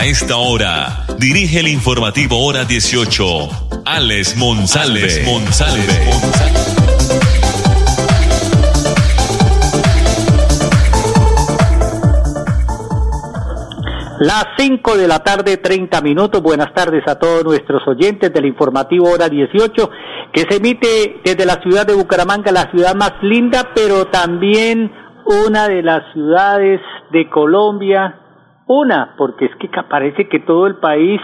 A esta hora, dirige el informativo Hora 18, Alex Monsalve. Alex Monsalve. Las 5 de la tarde, 30 minutos. Buenas tardes a todos nuestros oyentes del informativo Hora 18, que se emite desde la ciudad de Bucaramanga, la ciudad más linda, pero también una de las ciudades de Colombia. Una, porque es que parece que todo el país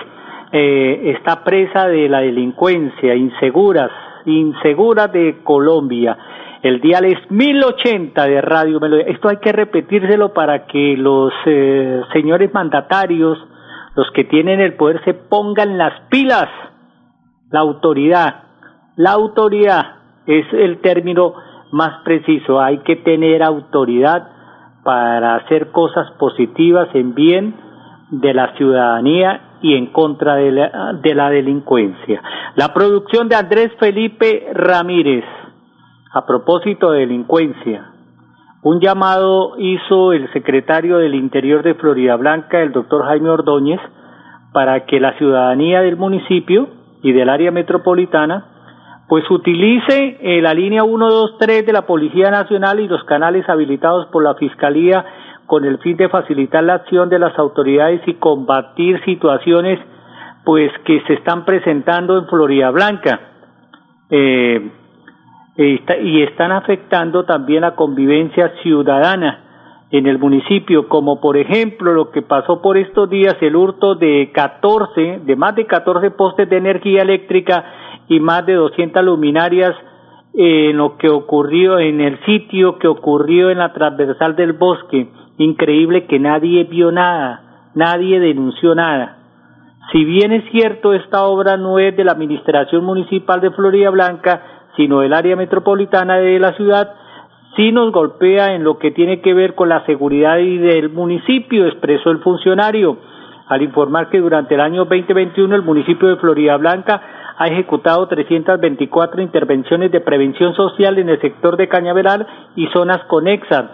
eh, está presa de la delincuencia, inseguras, inseguras de Colombia. El dial es 1080 de Radio Melodía. Esto hay que repetírselo para que los eh, señores mandatarios, los que tienen el poder, se pongan las pilas. La autoridad. La autoridad es el término más preciso. Hay que tener autoridad para hacer cosas positivas en bien de la ciudadanía y en contra de la, de la delincuencia. La producción de Andrés Felipe Ramírez. A propósito de delincuencia, un llamado hizo el secretario del Interior de Florida Blanca, el doctor Jaime Ordóñez, para que la ciudadanía del municipio y del área metropolitana pues utilice eh, la línea 123 de la Policía Nacional y los canales habilitados por la Fiscalía con el fin de facilitar la acción de las autoridades y combatir situaciones pues que se están presentando en Florida Blanca. Eh, y están afectando también la convivencia ciudadana en el municipio, como por ejemplo lo que pasó por estos días, el hurto de 14, de más de 14 postes de energía eléctrica y más de 200 luminarias en lo que ocurrió en el sitio que ocurrió en la transversal del bosque. Increíble que nadie vio nada, nadie denunció nada. Si bien es cierto, esta obra no es de la Administración Municipal de Florida Blanca, sino el área metropolitana de la ciudad, sí nos golpea en lo que tiene que ver con la seguridad y del municipio, expresó el funcionario, al informar que durante el año 2021 el municipio de Florida Blanca ha ejecutado 324 intervenciones de prevención social en el sector de Cañaveral y zonas conexas,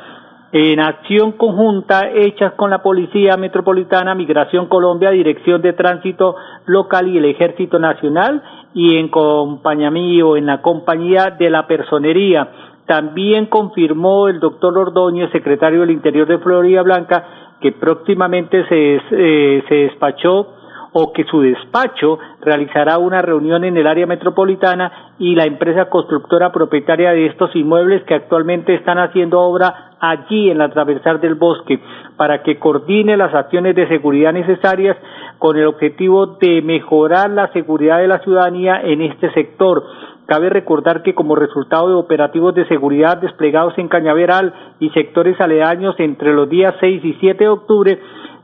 en acción conjunta hechas con la Policía Metropolitana, Migración Colombia, Dirección de Tránsito Local y el Ejército Nacional y en compañía en la compañía de la personería. También confirmó el doctor Ordóñez, secretario del Interior de Florida Blanca, que próximamente se, eh, se despachó o que su despacho realizará una reunión en el área metropolitana y la empresa constructora propietaria de estos inmuebles que actualmente están haciendo obra allí en la atravesar del bosque para que coordine las acciones de seguridad necesarias con el objetivo de mejorar la seguridad de la ciudadanía en este sector. Cabe recordar que como resultado de operativos de seguridad desplegados en Cañaveral y sectores aledaños entre los días 6 y 7 de octubre,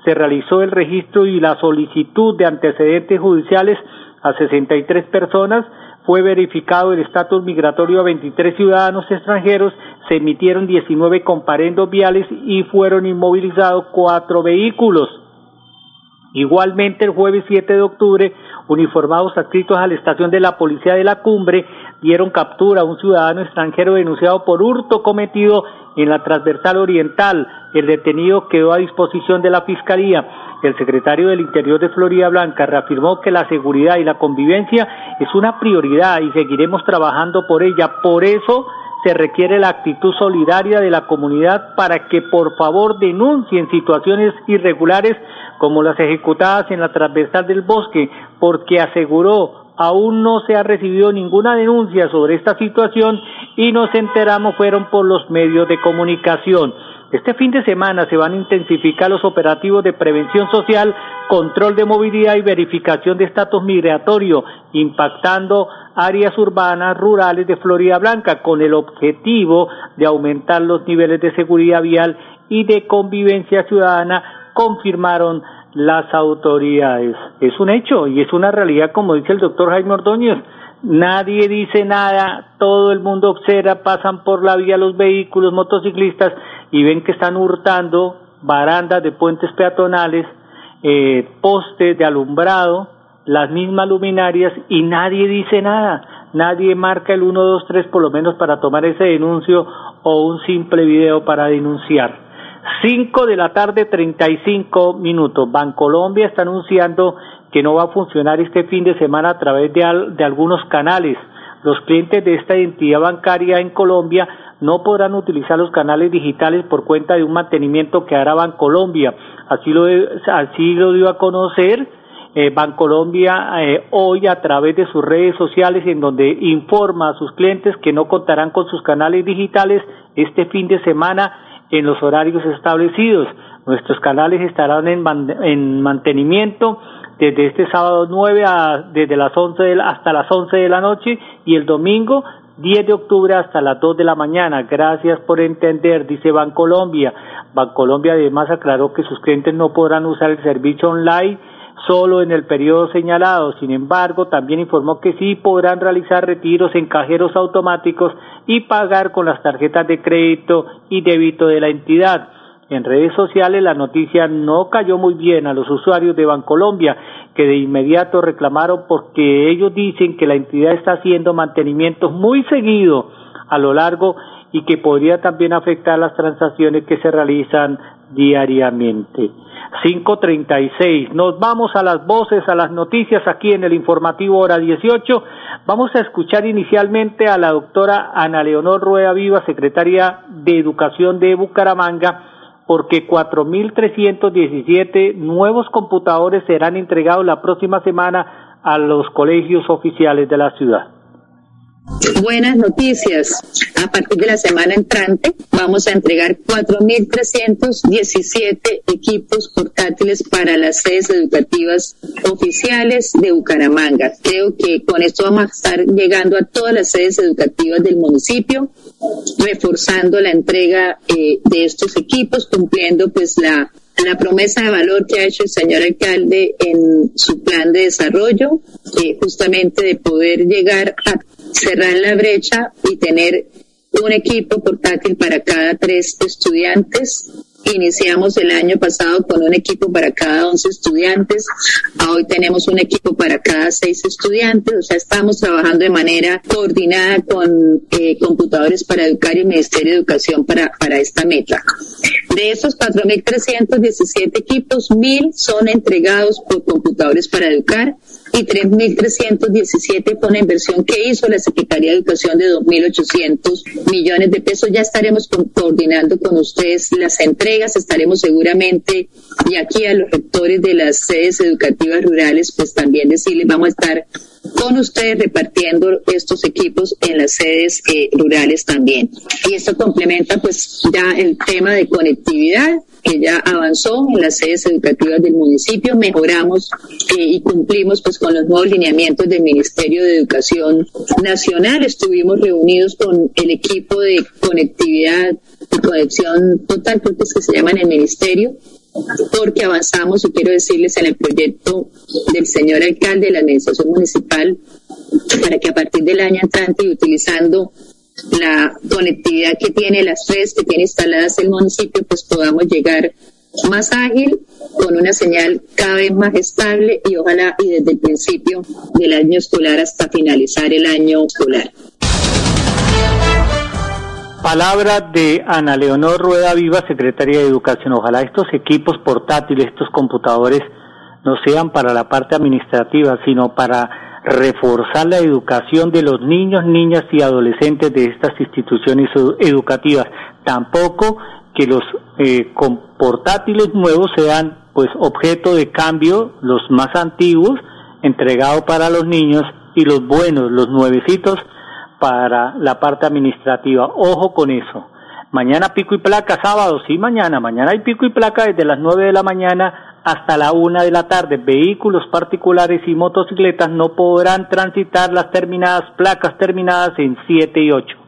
se realizó el registro y la solicitud de antecedentes judiciales a 63 personas, fue verificado el estatus migratorio a 23 ciudadanos extranjeros, se emitieron 19 comparendos viales y fueron inmovilizados cuatro vehículos. Igualmente, el jueves 7 de octubre, uniformados adscritos a la estación de la Policía de la Cumbre dieron captura a un ciudadano extranjero denunciado por hurto cometido en la transversal oriental. El detenido quedó a disposición de la Fiscalía. El secretario del Interior de Florida Blanca reafirmó que la seguridad y la convivencia es una prioridad y seguiremos trabajando por ella. Por eso se requiere la actitud solidaria de la comunidad para que por favor denuncien situaciones irregulares como las ejecutadas en la transversal del bosque, porque aseguró aún no se ha recibido ninguna denuncia sobre esta situación y nos enteramos fueron por los medios de comunicación. Este fin de semana se van a intensificar los operativos de prevención social, control de movilidad y verificación de estatus migratorio, impactando áreas urbanas, rurales de Florida Blanca, con el objetivo de aumentar los niveles de seguridad vial y de convivencia ciudadana, confirmaron las autoridades. Es un hecho y es una realidad, como dice el doctor Jaime Ordóñez. Nadie dice nada, todo el mundo observa, pasan por la vía los vehículos, motociclistas y ven que están hurtando barandas de puentes peatonales, eh, postes de alumbrado, las mismas luminarias y nadie dice nada. Nadie marca el 1, 2, 3 por lo menos para tomar ese denuncio o un simple video para denunciar. 5 de la tarde, 35 minutos. Bancolombia está anunciando que no va a funcionar este fin de semana a través de, de algunos canales. Los clientes de esta entidad bancaria en Colombia no podrán utilizar los canales digitales por cuenta de un mantenimiento que hará Bancolombia. Así lo, así lo dio a conocer eh, Bancolombia eh, hoy a través de sus redes sociales en donde informa a sus clientes que no contarán con sus canales digitales este fin de semana en los horarios establecidos. Nuestros canales estarán en, en mantenimiento desde este sábado 9 a, desde las 11 hasta las 11 de la noche y el domingo 10 de octubre hasta las 2 de la mañana. Gracias por entender, dice Bancolombia. Bancolombia además aclaró que sus clientes no podrán usar el servicio online solo en el periodo señalado. Sin embargo, también informó que sí podrán realizar retiros en cajeros automáticos y pagar con las tarjetas de crédito y débito de la entidad. En redes sociales la noticia no cayó muy bien a los usuarios de Bancolombia, que de inmediato reclamaron porque ellos dicen que la entidad está haciendo mantenimientos muy seguido a lo largo y que podría también afectar las transacciones que se realizan diariamente. 536. Nos vamos a las voces, a las noticias aquí en el informativo hora 18. Vamos a escuchar inicialmente a la doctora Ana Leonor Rueda Viva, secretaria de Educación de Bucaramanga, porque 4.317 nuevos computadores serán entregados la próxima semana a los colegios oficiales de la ciudad. Buenas noticias. A partir de la semana entrante vamos a entregar 4.317 equipos portátiles para las sedes educativas oficiales de Bucaramanga. Creo que con esto vamos a estar llegando a todas las sedes educativas del municipio, reforzando la entrega eh, de estos equipos, cumpliendo pues la la promesa de valor que ha hecho el señor alcalde en su plan de desarrollo, eh, justamente de poder llegar a cerrar la brecha y tener un equipo portátil para cada tres estudiantes. Iniciamos el año pasado con un equipo para cada once estudiantes. Hoy tenemos un equipo para cada seis estudiantes. O sea, estamos trabajando de manera coordinada con eh, computadores para educar y Ministerio de Educación para, para esta meta. De esos 4.317 equipos, 1.000 son entregados por computadores para educar y 3.317 con la inversión que hizo la Secretaría de Educación de 2.800 millones de pesos. Ya estaremos coordinando con ustedes las entregas, estaremos seguramente, y aquí a los rectores de las sedes educativas rurales, pues también decirles, vamos a estar con ustedes repartiendo estos equipos en las sedes eh, rurales también. Y esto complementa pues ya el tema de conectividad que ya avanzó en las sedes educativas del municipio, mejoramos eh, y cumplimos pues con los nuevos lineamientos del Ministerio de Educación Nacional. Estuvimos reunidos con el equipo de conectividad y conexión total, creo que es que se llama en el ministerio, porque avanzamos y quiero decirles en el proyecto del señor alcalde de la administración municipal para que a partir del año entrante y utilizando la conectividad que tiene las redes que tiene instaladas el municipio, pues podamos llegar más ágil, con una señal cada vez más estable y ojalá y desde el principio del año escolar hasta finalizar el año escolar. Palabra de Ana Leonor Rueda Viva, secretaria de Educación. Ojalá estos equipos portátiles, estos computadores, no sean para la parte administrativa, sino para reforzar la educación de los niños, niñas y adolescentes de estas instituciones educativas. Tampoco que los eh, portátiles nuevos sean pues objeto de cambio, los más antiguos, entregados para los niños, y los buenos, los nuevecitos, para la parte administrativa. Ojo con eso. Mañana pico y placa, sábado, sí, mañana. Mañana hay pico y placa desde las nueve de la mañana hasta la una de la tarde. Vehículos particulares y motocicletas no podrán transitar las terminadas placas terminadas en 7 y 8.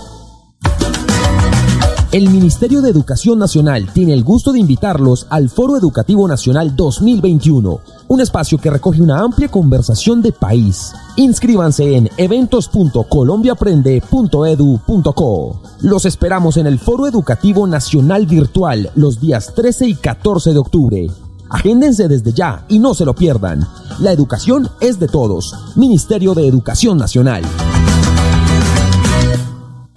El Ministerio de Educación Nacional tiene el gusto de invitarlos al Foro Educativo Nacional 2021, un espacio que recoge una amplia conversación de país. Inscríbanse en eventos.colombiaprende.edu.co. Los esperamos en el Foro Educativo Nacional Virtual los días 13 y 14 de octubre. Agéndense desde ya y no se lo pierdan. La educación es de todos. Ministerio de Educación Nacional.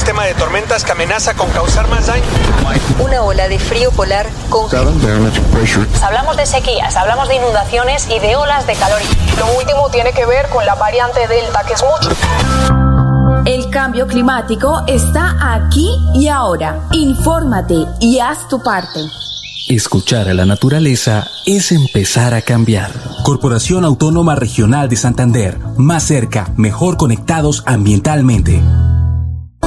sistema de tormentas que amenaza con causar más daño. Una ola de frío polar con... Hablamos de sequías, hablamos de inundaciones y de olas de calor. Lo último tiene que ver con la variante Delta, que es mucho. El cambio climático está aquí y ahora. Infórmate y haz tu parte. Escuchar a la naturaleza es empezar a cambiar. Corporación Autónoma Regional de Santander. Más cerca, mejor conectados ambientalmente.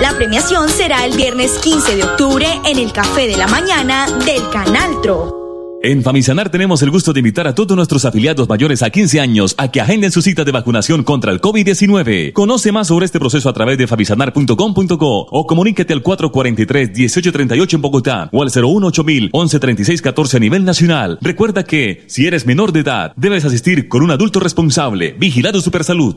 La premiación será el viernes 15 de octubre en el Café de la Mañana del Canal Tro. En Famisanar tenemos el gusto de invitar a todos nuestros afiliados mayores a 15 años a que agenden su cita de vacunación contra el COVID-19. Conoce más sobre este proceso a través de famisanar.com.co o comuníquete al 443-1838 en Bogotá o al 018 1136 14 a nivel nacional. Recuerda que, si eres menor de edad, debes asistir con un adulto responsable. Vigilado Supersalud.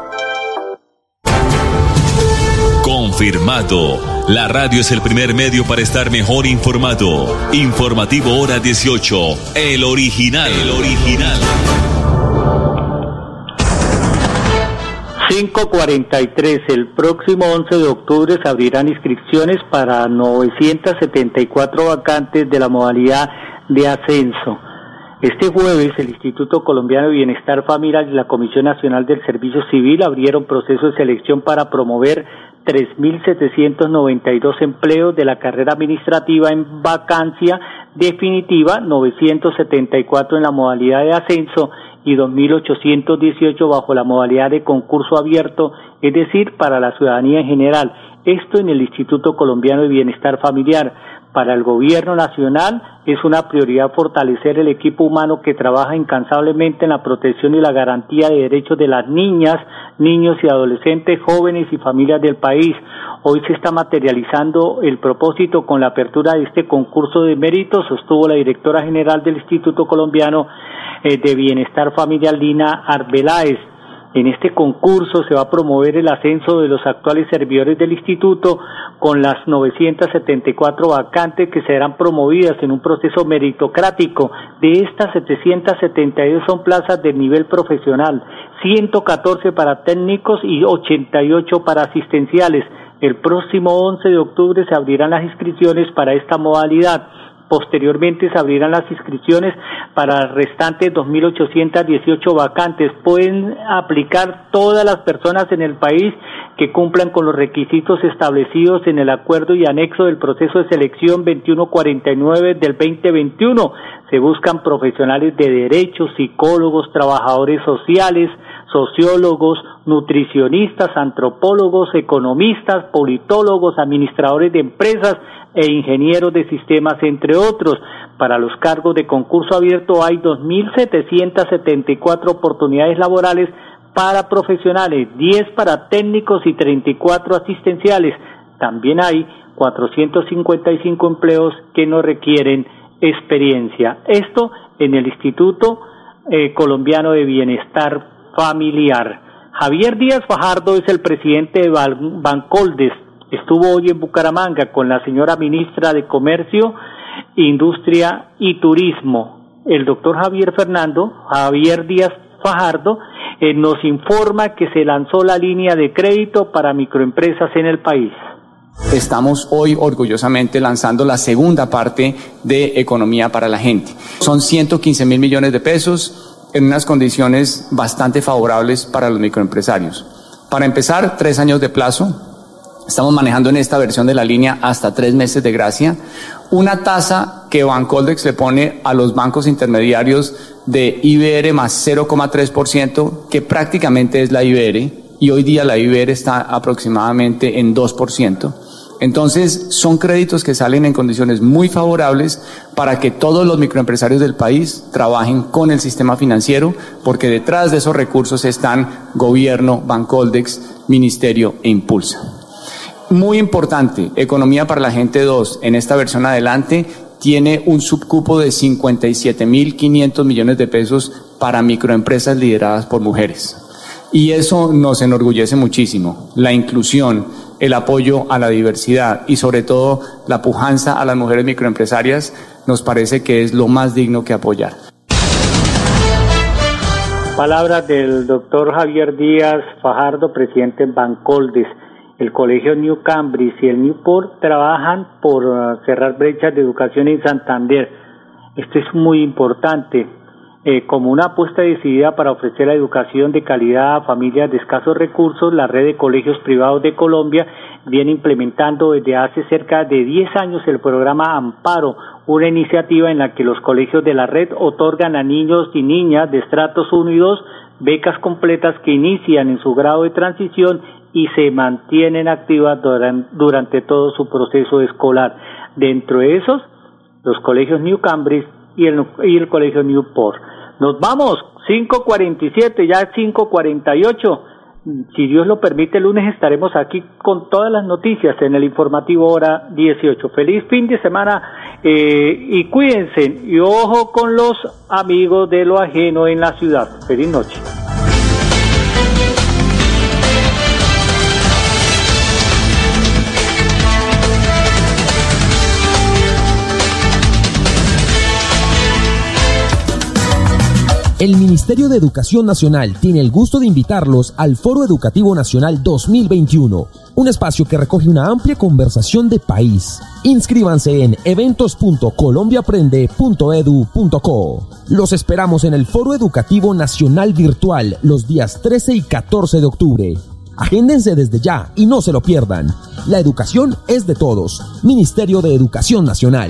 Confirmado. La radio es el primer medio para estar mejor informado. Informativo Hora 18. El original. El original. 543. El próximo 11 de octubre se abrirán inscripciones para 974 vacantes de la modalidad de ascenso. Este jueves, el Instituto Colombiano de Bienestar Familiar y la Comisión Nacional del Servicio Civil abrieron proceso de selección para promover 3.792 empleos de la carrera administrativa en vacancia definitiva, 974 en la modalidad de ascenso y 2.818 bajo la modalidad de concurso abierto, es decir, para la ciudadanía en general. Esto en el Instituto Colombiano de Bienestar Familiar. Para el Gobierno Nacional es una prioridad fortalecer el equipo humano que trabaja incansablemente en la protección y la garantía de derechos de las niñas, niños y adolescentes, jóvenes y familias del país. Hoy se está materializando el propósito con la apertura de este concurso de méritos, sostuvo la directora general del Instituto Colombiano eh, de Bienestar Familiar, Lina Arbeláez. En este concurso se va a promover el ascenso de los actuales servidores del instituto con las 974 vacantes que serán promovidas en un proceso meritocrático. De estas 772 son plazas de nivel profesional, 114 para técnicos y 88 para asistenciales. El próximo 11 de octubre se abrirán las inscripciones para esta modalidad. Posteriormente se abrirán las inscripciones para restantes 2.818 vacantes. Pueden aplicar todas las personas en el país que cumplan con los requisitos establecidos en el acuerdo y anexo del proceso de selección 2149 del 2021. Se buscan profesionales de derecho, psicólogos, trabajadores sociales, sociólogos, nutricionistas, antropólogos, economistas, politólogos, administradores de empresas, e ingenieros de sistemas, entre otros. Para los cargos de concurso abierto hay 2.774 oportunidades laborales para profesionales, 10 para técnicos y 34 asistenciales. También hay 455 empleos que no requieren experiencia. Esto en el Instituto eh, Colombiano de Bienestar Familiar. Javier Díaz Fajardo es el presidente de Bancoldes, estuvo hoy en Bucaramanga con la señora ministra de Comercio, Industria y Turismo. El doctor Javier Fernando, Javier Díaz Fajardo, eh, nos informa que se lanzó la línea de crédito para microempresas en el país. Estamos hoy orgullosamente lanzando la segunda parte de Economía para la Gente. Son 115 mil millones de pesos en unas condiciones bastante favorables para los microempresarios. Para empezar, tres años de plazo, Estamos manejando en esta versión de la línea hasta tres meses de gracia. Una tasa que Bancoldex le pone a los bancos intermediarios de IBR más 0,3%, que prácticamente es la IBR, y hoy día la IBR está aproximadamente en 2%. Entonces, son créditos que salen en condiciones muy favorables para que todos los microempresarios del país trabajen con el sistema financiero, porque detrás de esos recursos están gobierno, Bancoldex, ministerio e Impulsa. Muy importante, Economía para la Gente 2, en esta versión adelante, tiene un subcupo de 57.500 millones de pesos para microempresas lideradas por mujeres. Y eso nos enorgullece muchísimo. La inclusión, el apoyo a la diversidad y sobre todo la pujanza a las mujeres microempresarias nos parece que es lo más digno que apoyar. Palabras del doctor Javier Díaz Fajardo, presidente en Bancoldes el Colegio New Cambridge y el Newport trabajan por uh, cerrar brechas de educación en Santander. Esto es muy importante. Eh, como una apuesta decidida para ofrecer la educación de calidad a familias de escasos recursos, la red de colegios privados de Colombia viene implementando desde hace cerca de 10 años el programa Amparo, una iniciativa en la que los colegios de la red otorgan a niños y niñas de estratos 1 y 2 becas completas que inician en su grado de transición y se mantienen activas durante todo su proceso escolar. Dentro de esos, los colegios New Cambridge y el, y el colegio Newport. Nos vamos, 5.47, ya 5.48. Si Dios lo permite, el lunes estaremos aquí con todas las noticias en el informativo hora 18. Feliz fin de semana eh, y cuídense y ojo con los amigos de lo ajeno en la ciudad. Feliz noche. El Ministerio de Educación Nacional tiene el gusto de invitarlos al Foro Educativo Nacional 2021, un espacio que recoge una amplia conversación de país. Inscríbanse en eventos.colombiaprende.edu.co. Los esperamos en el Foro Educativo Nacional Virtual los días 13 y 14 de octubre. Agéndense desde ya y no se lo pierdan. La educación es de todos. Ministerio de Educación Nacional.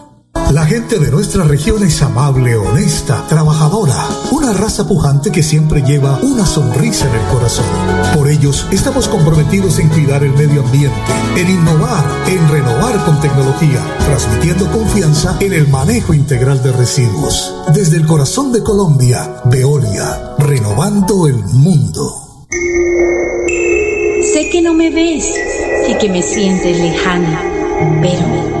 La gente de nuestra región es amable, honesta, trabajadora, una raza pujante que siempre lleva una sonrisa en el corazón. Por ellos estamos comprometidos en cuidar el medio ambiente, en innovar, en renovar con tecnología, transmitiendo confianza en el manejo integral de residuos. Desde el corazón de Colombia, Veolia, renovando el mundo. Sé que no me ves y que me sientes lejana, pero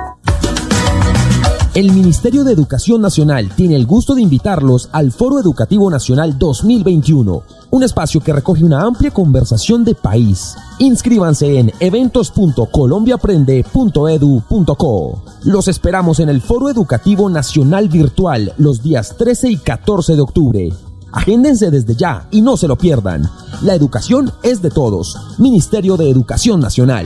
El Ministerio de Educación Nacional tiene el gusto de invitarlos al Foro Educativo Nacional 2021, un espacio que recoge una amplia conversación de país. Inscríbanse en eventos.colombiaprende.edu.co. Los esperamos en el Foro Educativo Nacional Virtual los días 13 y 14 de octubre. Agéndense desde ya y no se lo pierdan. La educación es de todos. Ministerio de Educación Nacional.